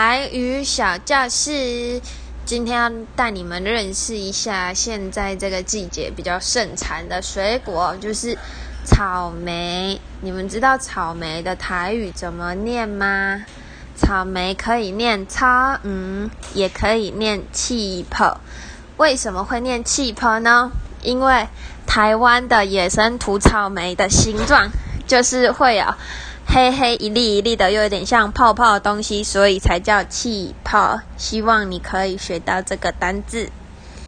台语小教室，今天要带你们认识一下现在这个季节比较盛产的水果，就是草莓。你们知道草莓的台语怎么念吗？草莓可以念草，嗯，也可以念气泡。为什么会念气泡呢？因为台湾的野生土草莓的形状就是会有。黑黑一粒一粒的，又有点像泡泡的东西，所以才叫气泡。希望你可以学到这个单字。